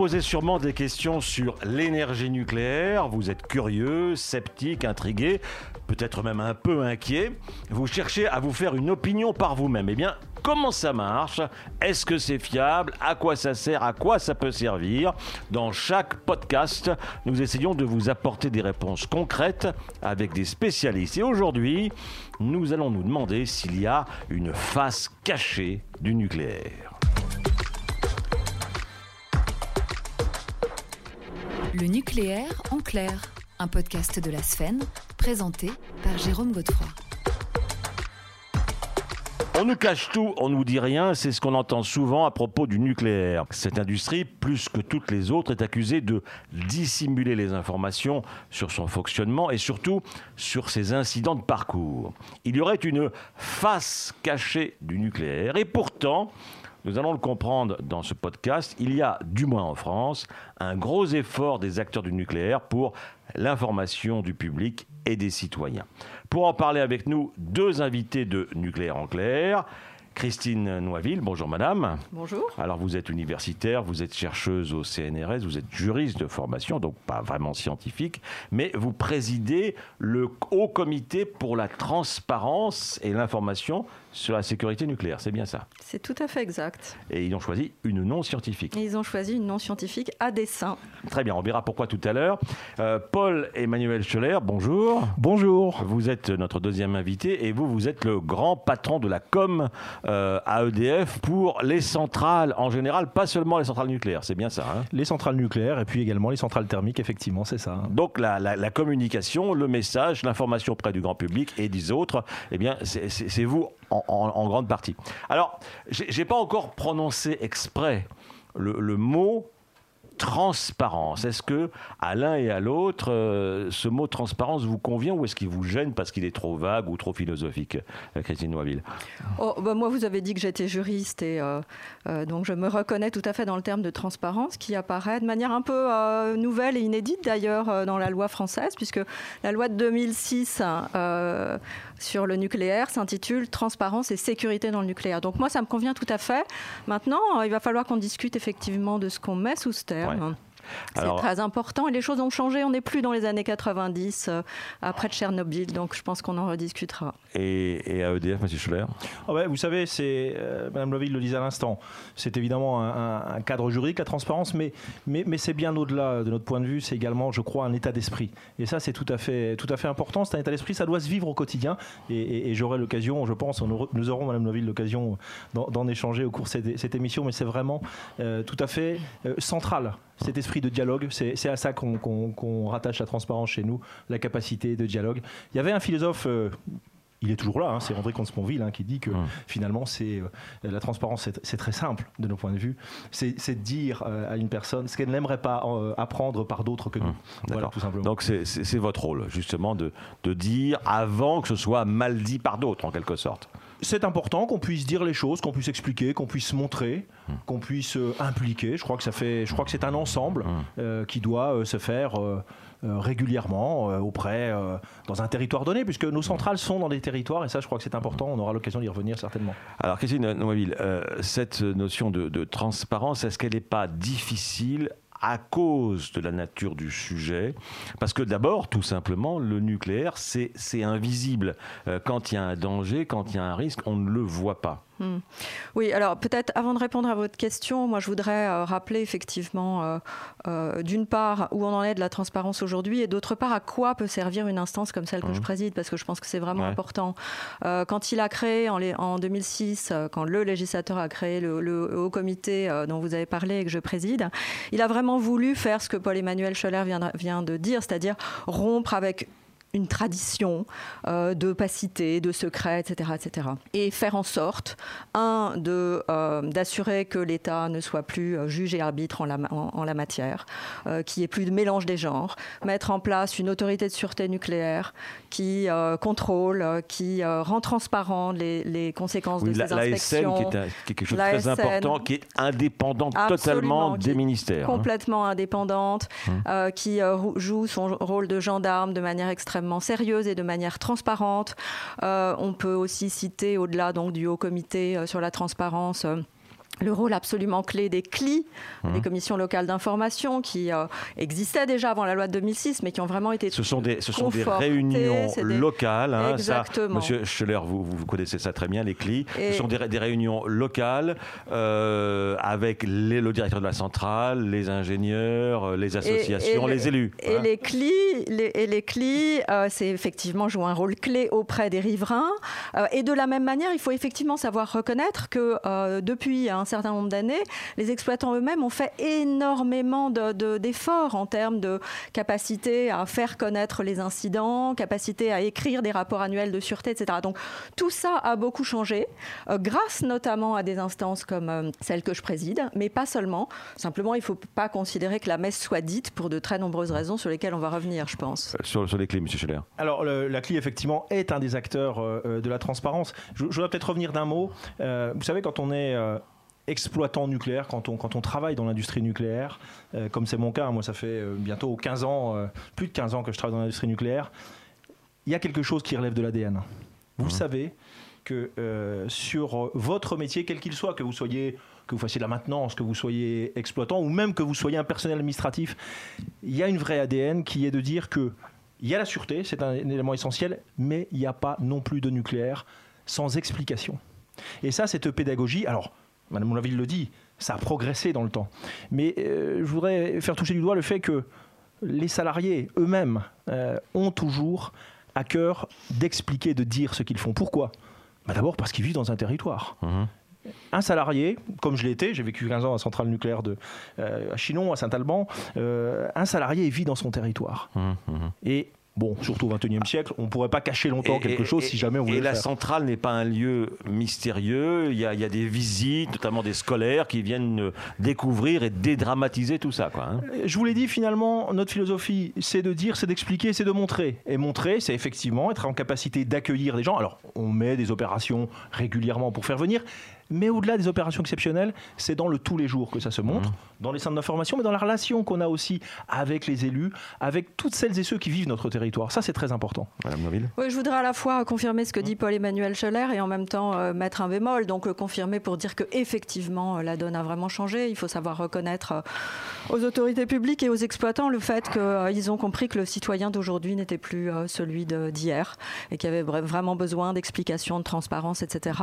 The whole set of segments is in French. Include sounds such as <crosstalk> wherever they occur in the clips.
posez sûrement des questions sur l'énergie nucléaire. Vous êtes curieux, sceptique, intrigué, peut-être même un peu inquiet. Vous cherchez à vous faire une opinion par vous-même. Eh bien, comment ça marche? Est-ce que c'est fiable? À quoi ça sert? À quoi ça peut servir? Dans chaque podcast, nous essayons de vous apporter des réponses concrètes avec des spécialistes. Et aujourd'hui, nous allons nous demander s'il y a une face cachée du nucléaire. Le nucléaire en clair, un podcast de la Sphène, présenté par Jérôme Godefroy. On nous cache tout, on nous dit rien, c'est ce qu'on entend souvent à propos du nucléaire. Cette industrie, plus que toutes les autres, est accusée de dissimuler les informations sur son fonctionnement et surtout sur ses incidents de parcours. Il y aurait une face cachée du nucléaire et pourtant, nous allons le comprendre dans ce podcast, il y a, du moins en France, un gros effort des acteurs du nucléaire pour l'information du public et des citoyens. Pour en parler avec nous, deux invités de Nucléaire en clair. Christine Noiville, bonjour madame. Bonjour. Alors vous êtes universitaire, vous êtes chercheuse au CNRS, vous êtes juriste de formation, donc pas vraiment scientifique, mais vous présidez le Haut Comité pour la transparence et l'information sur la sécurité nucléaire, c'est bien ça C'est tout à fait exact. Et ils ont choisi une non scientifique. Et ils ont choisi une non scientifique à dessein. Très bien, on verra pourquoi tout à l'heure. Euh, Paul Emmanuel Scholler, bonjour. Bonjour. Vous êtes notre deuxième invité et vous, vous êtes le grand patron de la com euh, à EDF pour les centrales en général, pas seulement les centrales nucléaires, c'est bien ça hein? Les centrales nucléaires et puis également les centrales thermiques, effectivement, c'est ça. Donc la, la, la communication, le message, l'information auprès du grand public et des autres, eh bien c'est vous en, grande partie. Alors, j'ai pas encore prononcé exprès le, mot transparence. Est-ce que à l'un et à l'autre, euh, ce mot transparence vous convient ou est-ce qu'il vous gêne parce qu'il est trop vague ou trop philosophique, euh, Christine Noiville oh, bah Moi, vous avez dit que j'étais juriste et euh, donc je me reconnais tout à fait dans le terme de transparence qui apparaît de manière un peu nouvelle et inédite d'ailleurs dans la loi française puisque la loi de 2006 sur le nucléaire s'intitule Transparence et sécurité dans le nucléaire. Donc moi, ça me convient tout à fait. Maintenant, il va falloir qu'on discute effectivement de ce qu'on met sous ce terme. C'est très important et les choses ont changé. On n'est plus dans les années 90 euh, après Tchernobyl, donc je pense qu'on en rediscutera. Et, et à EDF, M. Schuller? Oh ouais, Vous savez, c'est euh, Mme Loville le disait à l'instant, c'est évidemment un, un, cadre juridique, la transparence, mais, mais, mais c'est bien au-delà de notre point de vue. C'est également, je crois, un état d'esprit. Et ça, c'est tout à fait, tout à fait important. C'est un état d'esprit, ça doit se vivre au quotidien. Et, et, et j'aurai l'occasion, je pense, nous aurons, Mme Loville, l'occasion d'en échanger au cours de cette, cette émission, mais c'est vraiment euh, tout à fait euh, central cet esprit de dialogue. C'est à ça qu'on qu qu rattache la transparence chez nous, la capacité de dialogue. Il y avait un philosophe. Euh, il est toujours là, hein, c'est André Comte-Sponville hein, qui dit que finalement c'est euh, la transparence c'est très simple de nos points de vue, c'est de dire euh, à une personne ce qu'elle n'aimerait pas euh, apprendre par d'autres que nous. Voilà, tout simplement. Donc c'est votre rôle justement de, de dire avant que ce soit mal dit par d'autres en quelque sorte c'est important qu'on puisse dire les choses, qu'on puisse expliquer, qu'on puisse montrer, mmh. qu'on puisse euh, impliquer. Je crois que ça fait, je crois que c'est un ensemble euh, qui doit euh, se faire régulièrement auprès dans un territoire donné, puisque nos centrales sont dans des territoires et ça, je crois que c'est important. On aura l'occasion d'y revenir certainement. Alors, Christine Noiville, cette notion de, de transparence, est-ce qu'elle n'est pas difficile à cause de la nature du sujet. Parce que d'abord, tout simplement, le nucléaire, c'est invisible. Quand il y a un danger, quand il y a un risque, on ne le voit pas. Hmm. Oui, alors peut-être avant de répondre à votre question, moi je voudrais euh, rappeler effectivement euh, euh, d'une part où on en est de la transparence aujourd'hui et d'autre part à quoi peut servir une instance comme celle que je préside parce que je pense que c'est vraiment ouais. important. Euh, quand il a créé en, les, en 2006, quand le législateur a créé le, le haut comité dont vous avez parlé et que je préside, il a vraiment voulu faire ce que Paul-Emmanuel Scholler vient, vient de dire, c'est-à-dire rompre avec une tradition euh, d'opacité, de secret, etc., etc. Et faire en sorte, un, de, euh, d'assurer que l'État ne soit plus euh, juge et arbitre en la, en, en la matière, euh, qu'il n'y ait plus de mélange des genres, mettre en place une autorité de sûreté nucléaire qui contrôle, qui rend transparent les, les conséquences oui, de la, ces inspections. L'ASN qui qui est quelque chose de très important, qui est indépendante totalement des ministères. Complètement hein. indépendante, hum. qui joue son rôle de gendarme de manière extrêmement sérieuse et de manière transparente. Euh, on peut aussi citer, au-delà donc du haut comité euh, sur la transparence, euh, le rôle absolument clé des CLI, Mmh. des commissions locales d'information, qui euh, existaient déjà avant la loi de 2006, mais qui ont vraiment été Ce sont des, ce sont des réunions des- locales. hein, ça, Exactement. Monsieur Scheller, vous, vous connaissez ça très bien, les CLI. Et- Ce sont des, ré- des réunions locales euh, avec les- le directeur de la centrale, les ingénieurs, euh, les associations, et les élus. Et hein. les CLI, les, et les CLI, euh, c'est effectivement jouer un rôle clé auprès des riverains. Et de la même manière, il faut effectivement savoir reconnaître que depuis un certain nombre d'années, les exploitants eux-mêmes ont fait énormément de- de- d'efforts en termes de capacité à faire connaître les incidents, capacité à écrire des rapports annuels de sûreté, etc. Donc tout ça a beaucoup changé, euh, grâce notamment à des instances comme euh, celle que je préside, mais pas seulement. Simplement, il ne faut pas considérer que la messe soit dite pour de très nombreuses raisons sur lesquelles on va revenir, je pense. Euh, Sur, sur les CLI, Monsieur Scheller. Alors, le- la CLI, effectivement, est un des acteurs euh, euh, de la transparence. Je, je voudrais peut-être revenir d'un mot. Euh, vous savez, quand on est euh, exploitant nucléaire, quand on, quand on travaille dans l'industrie nucléaire, euh, comme c'est mon cas, moi, ça fait euh, bientôt 15 ans, euh, plus de 15 ans que je travaille dans l'industrie nucléaire, il y a quelque chose qui relève de l'ADN. Vous savez que euh, sur votre métier, quel qu'il soit, que vous soyez que vous fassiez de la maintenance, que vous soyez exploitant ou même que vous soyez un personnel administratif, il y a une vraie ADN qui est de dire que il y a la sûreté, c'est un élément essentiel, mais il n'y a pas non plus de nucléaire sans explication. Et ça, cette pédagogie, alors, Madame Laville le dit, ça a progressé dans le temps. Mais euh, je voudrais faire toucher du doigt le fait que les salariés eux-mêmes euh, ont toujours à cœur d'expliquer, de dire ce qu'ils font. Pourquoi? Bah, D'abord parce qu'ils vivent dans un territoire. Mhm. Un salarié, comme je l'ai été, j'ai vécu 15 ans à Centrale Nucléaire de, euh, à Chinon, à Saint-Alban, un salarié vit dans son territoire. Mhm, mhm. Et bon, surtout au XXIe siècle, on ne pourrait pas cacher longtemps Et- quelque et- chose et- si jamais on voulait Et la faire. centrale n'est pas un lieu mystérieux. Il y, a, il y a des visites, notamment des scolaires, qui viennent euh, découvrir et dédramatiser tout ça. Quoi, hein. Je vous l'ai dit, finalement, notre philosophie, c'est de dire, c'est d'expliquer, c'est de montrer. Et montrer, c'est effectivement être en capacité d'accueillir des gens. Alors, on met des opérations régulièrement pour faire venir, mais au-delà des opérations exceptionnelles, c'est dans le tous les jours que ça se montre, dans les centres d'information, mais dans la relation qu'on a aussi avec les élus, avec toutes celles et ceux qui vivent notre territoire. Ça, c'est très important. Madame Noville Oui, je voudrais à la fois confirmer ce que dit Paul-Emmanuel Scheller et en même temps euh, mettre un bémol. Donc euh, confirmer pour dire que effectivement euh, la donne a vraiment changé. Il faut savoir reconnaître euh, aux autorités publiques et aux exploitants le fait qu'ils ont compris que le citoyen d'aujourd'hui n'était plus euh, celui d'hier et qu'il y avait vra- vraiment besoin d'explications, de transparence, etc.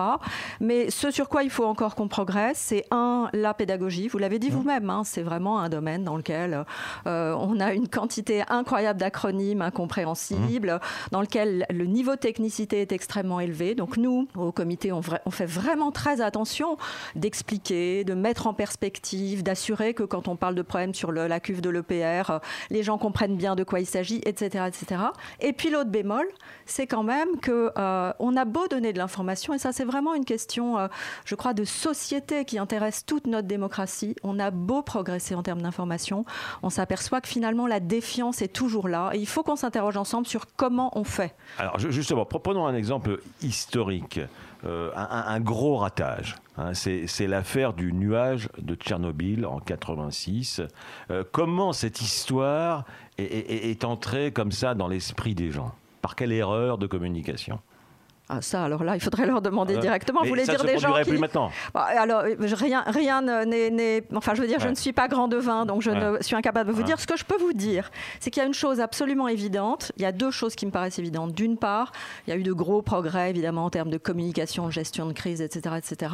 Mais ce sur quoi il faut encore qu'on progresse, c'est un, la pédagogie. Vous l'avez dit vous-même, hein, c'est vraiment un domaine dans lequel euh, on a une quantité incroyable d'acronymes incompréhensibles, dans lequel le niveau de technicité est extrêmement élevé. Donc nous, au comité, on, fait vraiment très attention d'expliquer, de mettre en perspective, d'assurer que quand on parle de problèmes sur le- la cuve de l'EPR, euh, les gens comprennent bien de quoi il s'agit, etc., etc. Et puis l'autre bémol, c'est quand même que euh, on a beau donner de l'information, et ça c'est vraiment une question, euh, je crois, de société qui intéresse toute notre démocratie. On a beau progresser en termes d'information, on s'aperçoit que finalement la défiance est toujours là, et il faut qu'on s'interroge ensemble sur comment on fait. Alors ju- justement, pre- prenons un exemple historique, euh, un, gros ratage. hein. c'est l'affaire du nuage de Tchernobyl en 86. Euh, comment cette histoire est entrée comme ça dans l'esprit des gens? Par quelle erreur de communication? Ah, ça, alors là, il faudrait leur demander Euh, directement. Vous voulez dire des gens qui... plus maintenant. Bah, alors, euh, rien, rien ne- n'est, Enfin, je veux dire, je ne suis pas grand devin, donc je ne suis incapable de vous Ouais. dire. Ce que je peux vous dire, c'est qu'il y a une chose absolument évidente. Il y a deux choses qui me paraissent évidentes. D'une part, il y a eu de gros progrès, évidemment, en termes de communication, de gestion de crise, etc., etc.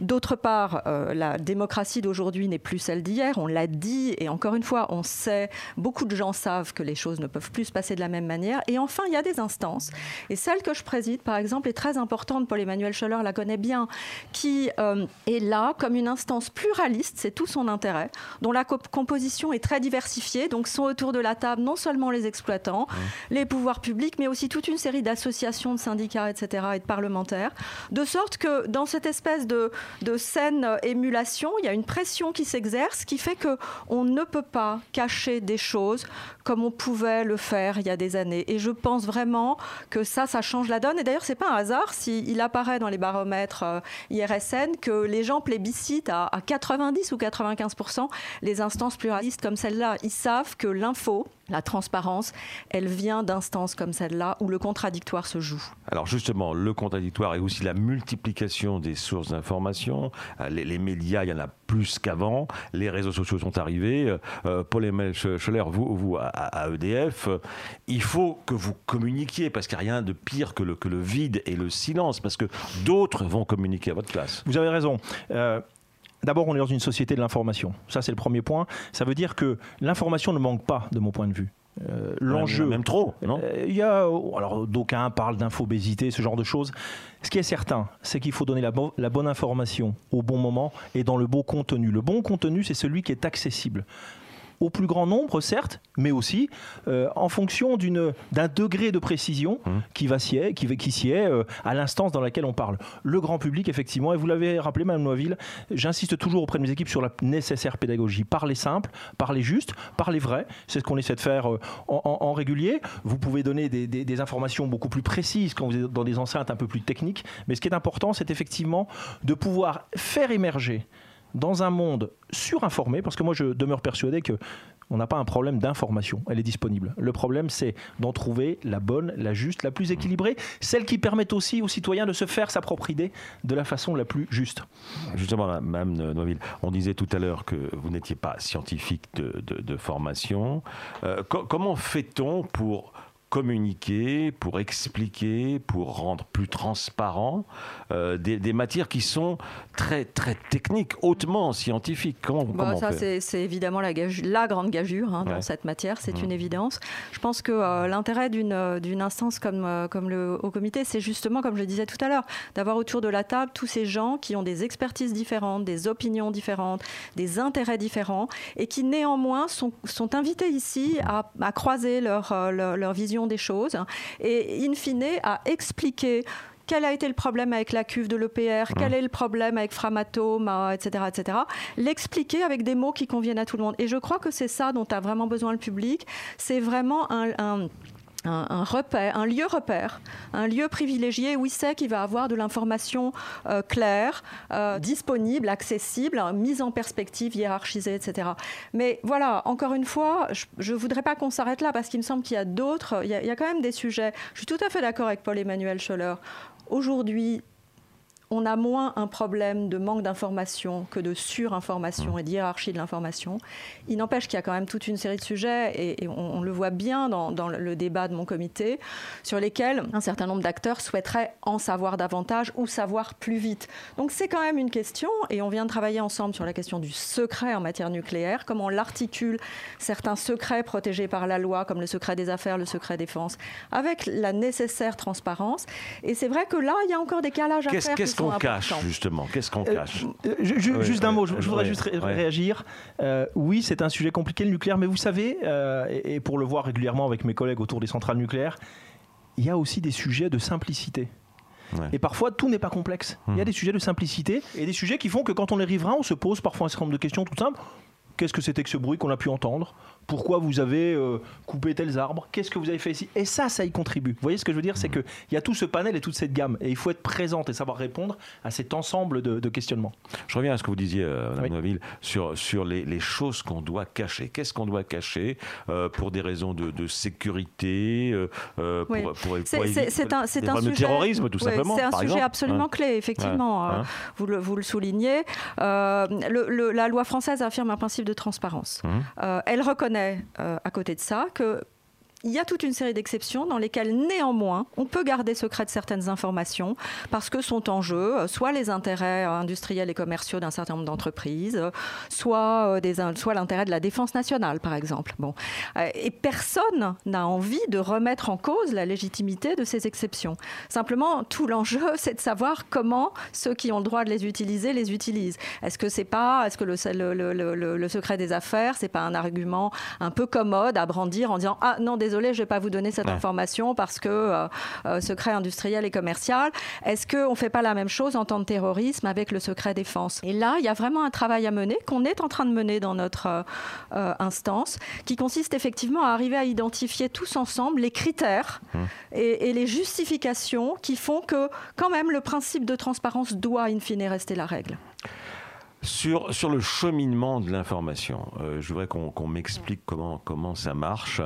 D'autre part, euh, la démocratie d'aujourd'hui n'est plus celle d'hier. On l'a dit, et encore une fois, on sait, beaucoup de gens savent que les choses ne peuvent plus se passer de la même manière. Et enfin, il y a des instances. Et celle que je préside, par exemple, est très importante. Paul-Emmanuel Scholler la connaît bien, qui euh, est là comme une instance pluraliste, c'est tout son intérêt, dont la co- composition est très diversifiée. Donc, sont autour de la table non seulement les exploitants, les pouvoirs publics, mais aussi toute une série d'associations, de syndicats, etc., et de parlementaires. De sorte que dans cette espèce de, de saine euh, émulation, il y a une pression qui s'exerce qui fait que on ne peut pas cacher des choses comme on pouvait le faire il y a des années. Et je pense vraiment que ça, ça change la donne. Et d'ailleurs, c'est pas un hasard si il apparaît dans les baromètres euh, IRSN que les gens plébiscitent à 90 ou 95% les instances pluralistes comme celle-là. Ils savent que l'info, La transparence, elle vient d'instances comme celle-là où le contradictoire se joue. Alors justement, le contradictoire et aussi la multiplication des sources d'information. Euh, les, médias, il y en a plus qu'avant. Les réseaux sociaux sont arrivés. Euh, euh, Paul Emel Scholler, vous, vous à, EDF, il faut que vous communiquiez parce qu'il n'y a rien de pire que le, que le vide et le silence parce que d'autres vont communiquer à votre place. Vous avez raison. D'abord, on est dans une société de l'information. Ça, c'est le premier point. Ça veut dire que l'information ne manque pas, de mon point de vue. Euh, l'enjeu. Même trop, non euh, Il y a, alors d'aucuns parlent d'infobésité, ce genre de choses. Ce qui est certain, c'est qu'il faut donner la, la, bonne information au bon moment et dans le bon contenu. Le bon contenu, c'est celui qui est accessible au plus grand nombre, certes, mais aussi euh, en fonction d'un degré de précision mmh. qui, va qui, qui s'y est euh, à l'instance dans laquelle on parle. Le grand public, effectivement, et vous l'avez rappelé, Mme Noiville, j'insiste toujours auprès de mes équipes sur la nécessaire pédagogie. Parler simple, parler juste, parler vrai. C'est ce qu'on essaie de faire euh, en, régulier. Vous pouvez donner des, des, informations beaucoup plus précises quand vous êtes dans des enceintes un peu plus techniques. Mais ce qui est important, c'est effectivement de pouvoir faire émerger dans un monde surinformé, parce que moi je demeure persuadé que on n'a pas un problème d'information, elle est disponible. Le problème, c'est d'en trouver la bonne, la juste, la plus équilibrée, celle qui permet aussi aux citoyens de se faire sa propre idée de la façon la plus juste. Justement, Mme Noiville, on disait tout à l'heure que vous n'étiez pas scientifique de, formation. Euh, comment fait-on pour communiquer, pour expliquer, pour rendre plus transparent euh, des, matières qui sont très très techniques, hautement scientifiques. Comment, bah, ça, c'est évidemment la, la grande gageure hein, dans cette matière, c'est une mmh. évidence. Je pense que euh, l'intérêt euh, d'une instance comme, comme le Haut Comité, c'est justement, comme je disais tout à l'heure, d'avoir autour de la table tous ces gens qui ont des expertises différentes, des opinions différentes, des intérêts différents, et qui néanmoins sont, sont invités ici à, à croiser leur, leur, leur vision des choses et, in fine, à expliquer quel a été le problème avec la cuve de l'EPR, quel est le problème avec Framatome, etc., etc. L'expliquer avec des mots qui conviennent à tout le monde. Et je crois que c'est ça dont a vraiment besoin le public. C'est vraiment un un, repère, un lieu repère, un lieu privilégié où il sait qu'il va avoir de l'information euh, claire, euh, disponible, accessible, mise en perspective, hiérarchisée, etc. Mais voilà, encore une fois, je ne voudrais pas qu'on s'arrête là parce qu'il me semble qu'il y a d'autres, il, il, y a quand même des sujets. Je suis tout à fait d'accord avec Paul-Emmanuel Scholler. Aujourd'hui, on a moins un problème de manque d'information que de surinformation et d'hierarchie de l'information. Il n'empêche qu'il y a quand même toute une série de sujets, et, on, le voit bien dans, le débat de mon comité, sur lesquels un certain nombre d'acteurs souhaiteraient en savoir davantage ou savoir plus vite. Donc c'est quand même une question, et on vient de travailler ensemble sur la question du secret en matière nucléaire, comment on l'articule, certains secrets protégés par la loi, comme le secret des affaires, le secret défense, avec la nécessaire transparence. Et c'est vrai que là, il y a encore des calages à faire qu'on cache, justement? Qu'est-ce qu'on euh, cache? euh, Juste d'un mot, je, voudrais juste réagir. Euh, oui, c'est un sujet compliqué, le nucléaire, mais vous savez, et, pour le voir régulièrement avec mes collègues autour des centrales nucléaires, il y a aussi des sujets de simplicité. Et parfois, tout n'est pas complexe. Il y a hmm. des sujets de simplicité et des sujets qui font que quand on est riverain, on se pose parfois un certain nombre de questions tout simples. Qu'est-ce que c'était que ce bruit qu'on a pu entendre? Pourquoi vous avez euh, coupé tels arbres, qu'est-ce que vous avez fait ici? Et ça, ça y contribue. Vous voyez ce que je veux dire? C'est qu'il y a tout ce panel et toute cette gamme. Et il faut être présente et savoir répondre à cet ensemble de, questionnements. Je reviens à ce que vous disiez, euh, Mme sur, sur les, choses qu'on doit cacher. Qu'est-ce qu'on doit cacher euh, pour des raisons de, sécurité, pour, pour, c'est un, sujet, terrorisme, tout simplement. C'est un sujet absolument clé, effectivement. Vous, le, vous le soulignez. la loi française affirme un principe de transparence. Hum. elle reconnaît euh, à côté de ça que il y a toute une série d'exceptions dans lesquelles néanmoins on peut garder secret de certaines informations parce que sont en jeu euh, soit les intérêts industriels et commerciaux d'un certain nombre d'entreprises, soit, euh, soit l'intérêt de la défense nationale par exemple. Bon. Euh, et personne n'a envie de remettre en cause la légitimité de ces exceptions. Simplement, tout l'enjeu, <laughs> c'est de savoir comment ceux qui ont le droit de les utiliser les utilisent. Est-ce que c'est pas, est-ce que le, secret des affaires, c'est pas un argument un peu commode à brandir en disant ah non désolé désolé, je ne vais pas vous donner cette information parce que euh, euh, secret industriel et commercial. Est-ce qu'on ne fait pas la même chose en temps de terrorisme avec le secret défense? Et là, il y a vraiment un travail à mener qu'on est en train de mener dans notre euh, instance, qui consiste effectivement à arriver à identifier tous ensemble les critères mmh. et, et les justifications qui font que quand même le principe de transparence doit in fine rester la règle. Sur, sur le cheminement de l'information, euh, je voudrais qu'on m'explique comment, comment ça marche.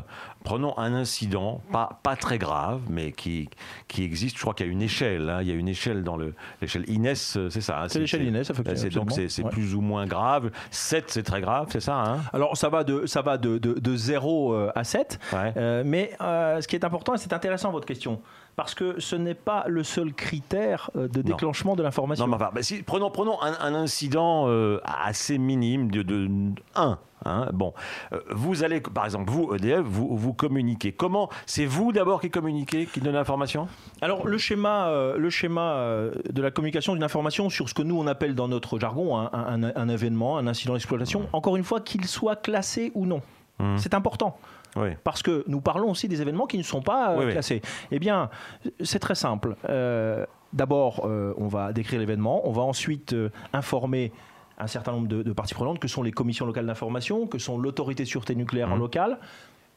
Prenons un incident, pas, pas très grave, mais qui, qui existe. Je crois qu'il y a une échelle. Hein. il y a une échelle dans l'échelle Inès, c'est ça. Hein. c'est l'échelle Inès, effectivement. Donc c'est plus ou moins grave. 7, c'est très grave, c'est ça hein? Alors ça va de, ça va de, de, de 0 euh, à 7. Euh, mais ce qui est important, et c'est intéressant votre question, parce que ce n'est pas le seul critère euh, de déclenchement de l'information. Non, mais si, prenons, prenons un, incident euh, assez minime de, de 1. Hein, bon, euh, vous allez, par exemple, vous, EDF, vous, vous communiquez. Comment C'est vous d'abord qui communiquez, qui donne l'information? Alors, le schéma, le schéma de la communication d'une information sur ce que nous on appelle dans notre jargon un, un événement, un incident d'exploitation, encore une fois, qu'il soit classé ou non. Mmh. C'est important. Parce que nous parlons aussi des événements qui ne sont pas euh, classés. Eh bien, c'est très simple. Euh, d'abord, euh, on va décrire l'événement, on va ensuite informer un certain nombre de, parties prenantes, que sont les commissions locales d'information, que sont l'autorité sûreté nucléaire mmh. locale,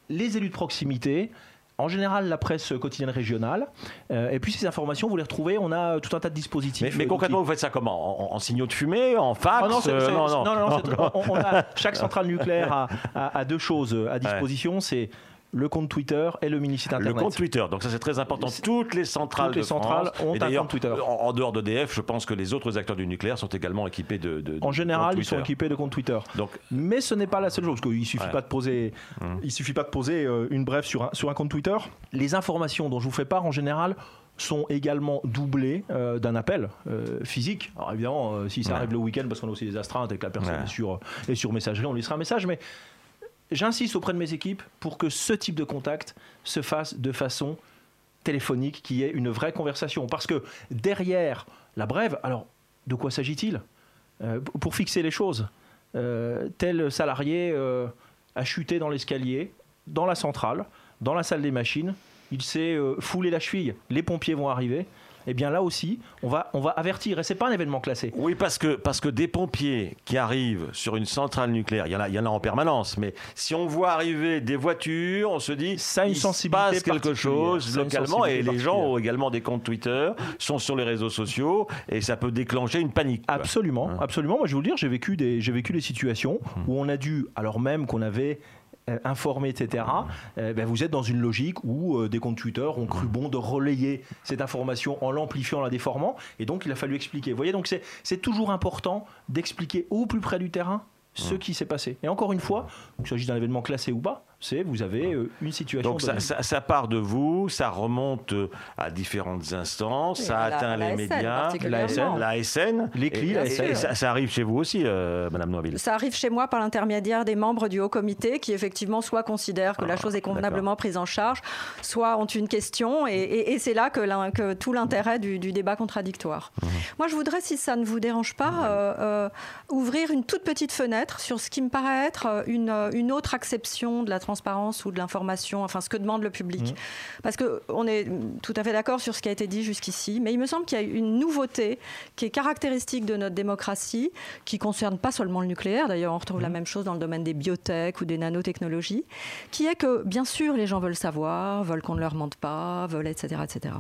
les élus de proximité, en général la presse quotidienne régionale. Euh, et puis ces informations, vous les retrouvez, on a tout un tas de dispositifs. Mais, concrètement, vous faites ça comment? En, signaux de fumée, en fax non, non, non, <laughs> on, a, chaque centrale nucléaire a, deux choses à disposition. C'est le compte Twitter et le mini-site internet. Le compte Twitter, donc ça c'est très important. Toutes les centrales, Toutes les centrales ont un compte Twitter. En, dehors d'EDF, je pense que les autres acteurs du nucléaire sont également équipés de. de en général, ils sont équipés de compte Twitter. Donc, Mais ce n'est pas la seule chose, parce qu'il suffit pas de poser, hum. il suffit pas de poser euh, une brève sur un, sur un compte Twitter. Les informations dont je vous fais part en général sont également doublées euh, d'un appel euh, physique. Alors évidemment, si ça arrive le week-end parce qu'on a aussi des astreintes et que la personne est, sur, est sur messagerie, on lui laissera un message. Mais j'insiste auprès de mes équipes pour que ce type de contact se fasse de façon téléphonique, qui est une vraie conversation. Parce que derrière la brève, alors de quoi s'agit-il? Euh, Pour fixer les choses, euh, tel salarié euh, a chuté dans l'escalier, dans la centrale, dans la salle des machines, il s'est foulé la cheville, les pompiers vont arriver, eh bien là aussi, on va, on va avertir. Et c'est pas un événement classé. Oui, parce que, parce que des pompiers qui arrivent sur une centrale nucléaire, il y en a, il y en a en permanence, mais si on voit arriver des voitures, on se dit ça a une sensibilité passe quelque chose localement et les gens ont également des comptes Twitter, sont sur les réseaux sociaux et ça peut déclencher une panique. Absolument, hein. absolument. Moi, je vais vous le dire, j'ai vécu des, j'ai vécu des situations hum. où on a dû, alors même qu'on avait euh, informé, etc., euh, ben, vous êtes dans une logique où euh, des comptes Twitter ont cru bon de relayer cette information en l'amplifiant, en la déformant, et donc il a fallu expliquer. Vous voyez, donc c'est toujours important d'expliquer au plus près du terrain ce qui s'est passé. Et encore une fois, qu'il s'agisse d'un événement classé ou pas, c'est vous avez euh, une situation. Donc ça, part de vous, ça remonte euh, à différentes instances, ça atteint les médias, la SN, la SN, les CLI, la SN. Ça, arrive chez vous aussi, euh, Madame Noiville. Ça arrive chez moi par l'intermédiaire des membres du haut comité qui effectivement soit considèrent que la ah, chose est convenablement prise en charge, soit ont une question, et, c'est là que, que, tout l'intérêt du, débat contradictoire. Mhm. Moi, je voudrais, si ça ne vous dérange pas, ouvrir une toute petite fenêtre sur ce qui me paraît être une, une autre acception de la transparence ou de l'information, enfin ce que demande le public. Mmh. Parce qu'on est tout à fait d'accord sur ce qui a été dit jusqu'ici, mais il me semble qu'il y a une nouveauté qui est caractéristique de notre démocratie, qui concerne pas seulement le nucléaire, d'ailleurs on retrouve la mmh. même chose dans le domaine des biotech ou des nanotechnologies, qui est que bien sûr les gens veulent savoir, veulent qu'on ne leur mente pas, veulent etc., etc.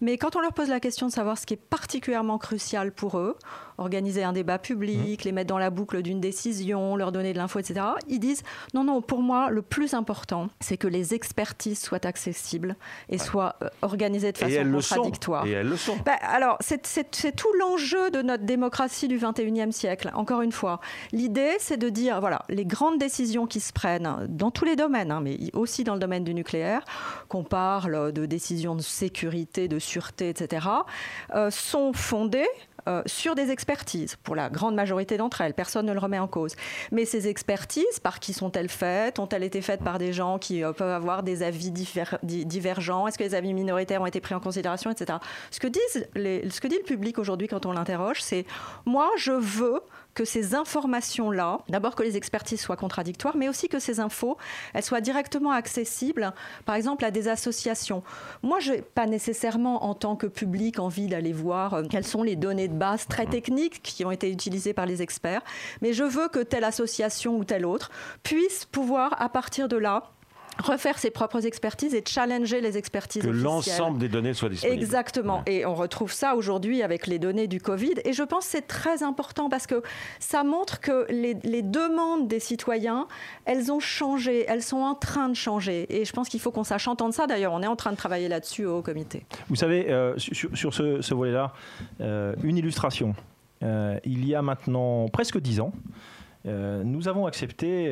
Mais quand on leur pose la question de savoir ce qui est particulièrement crucial pour eux, organiser un débat public, mmh. les mettre dans la boucle d'une décision, leur donner de l'info, etc., ils disent non, non, pour moi, le plus important, c'est que les expertises soient accessibles et soient euh, organisées de façon contradictoire. et elles le sont. Bah, alors, c'est tout l'enjeu de notre démocratie du 21e siècle. Encore une fois, l'idée, c'est de dire, voilà, les grandes décisions qui se prennent dans tous les domaines, hein, mais aussi dans le domaine du nucléaire, qu'on parle de décisions de sécurité, de sûreté, etc., euh, sont fondées euh, sur des expertises, pour la grande majorité d'entre elles. Personne ne le remet en cause. Mais ces expertises, par qui sont-elles faites? Ont-elles été faites par des gens qui euh, peuvent avoir des avis divergents? Est-ce que les avis minoritaires ont été pris en considération, etc. Ce que, disent ce que dit le public aujourd'hui quand on l'interroge, c'est moi, je veux que ces informations-là, d'abord que les expertises soient contradictoires, mais aussi que ces infos, elles soient directement accessibles, par exemple, à des associations. Moi, je n'ai pas nécessairement, en tant que public, envie d'aller voir euh, quelles sont les données de base très mhm. techniques qui ont été utilisées par les experts, mais je veux que telle association ou telle autre puisse pouvoir, à partir de là, refaire ses propres expertises et challenger les expertises que l'ensemble des données soient disponibles. Exactement. Et on retrouve ça aujourd'hui avec les données du Covid. Et je pense que c'est très important parce que ça montre que les, les, demandes des citoyens, elles ont changé, elles sont en train de changer. Et je pense qu'il faut qu'on sache entendre ça. D'ailleurs, on est en train de travailler là-dessus au comité. Vous savez, euh, sur, sur, ce, ce volet-là, euh, une illustration. Euh, il y a maintenant presque dix ans, euh, nous avons accepté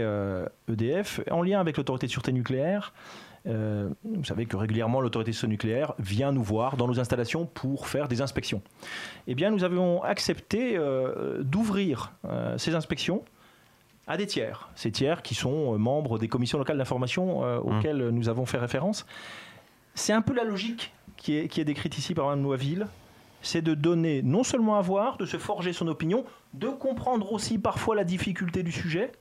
EDF euh, e en lien avec l'autorité de sûreté nucléaire. Euh, vous savez que régulièrement l'autorité de sûreté nucléaire vient nous voir dans nos installations pour faire des inspections. Eh bien, nous avons accepté d'ouvrir ces inspections à des tiers. Ces tiers qui sont membres des commissions locales d'information mmh. auxquelles nous avons fait référence. C'est un peu la logique qui est, qui est décrite ici par Mme Noisville c'est de donner non seulement à voir, de se forger son opinion, de comprendre aussi parfois la difficulté du sujet,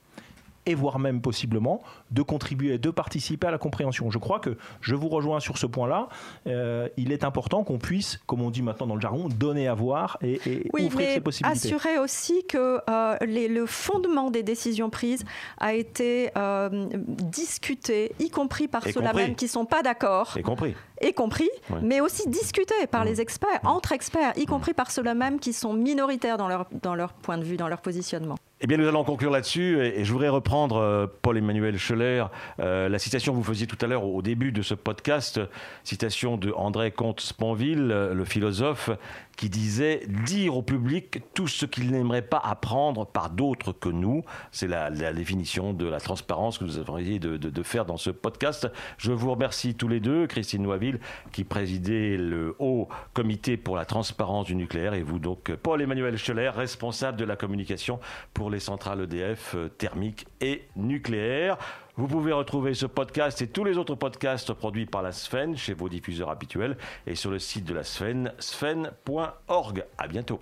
et voire même possiblement de contribuer, de participer à la compréhension. Je crois que je vous rejoins sur ce point-là. Euh, il est important qu'on puisse, comme on dit maintenant dans le jargon, donner à voir et, et oui, ouvrir ces possibilités. Assurer aussi que euh, les, le fondement des décisions prises a été euh, discuté, y compris par ceux-là même qui ne sont pas d'accord. Y compris. Y compris, ouais. mais aussi discuté par mmh. les experts, entre experts, y compris par ceux-là même qui sont minoritaires dans leur, dans leur point de vue, dans leur positionnement. Eh bien, nous allons conclure là-dessus et je voudrais reprendre euh, Paul-Emmanuel Scheller, euh, la citation que vous faisiez tout à l'heure au début de ce podcast, citation de André Comte-Sponville, le philosophe, qui disait dire au public tout ce qu'il n'aimerait pas apprendre par d'autres que nous. C'est la, définition de la transparence que nous avons essayé de, de, de, faire dans ce podcast. Je vous remercie tous les deux, Christine Noiville, qui présidait le haut comité pour la transparence du nucléaire, et vous donc, Paul-Emmanuel Scheller, responsable de la communication pour les centrales EDF euh, thermiques et nucléaires. Vous pouvez retrouver ce podcast et tous les autres podcasts produits par la Sfen chez vos diffuseurs habituels et sur le site de la Sfen, sfen.org. À bientôt.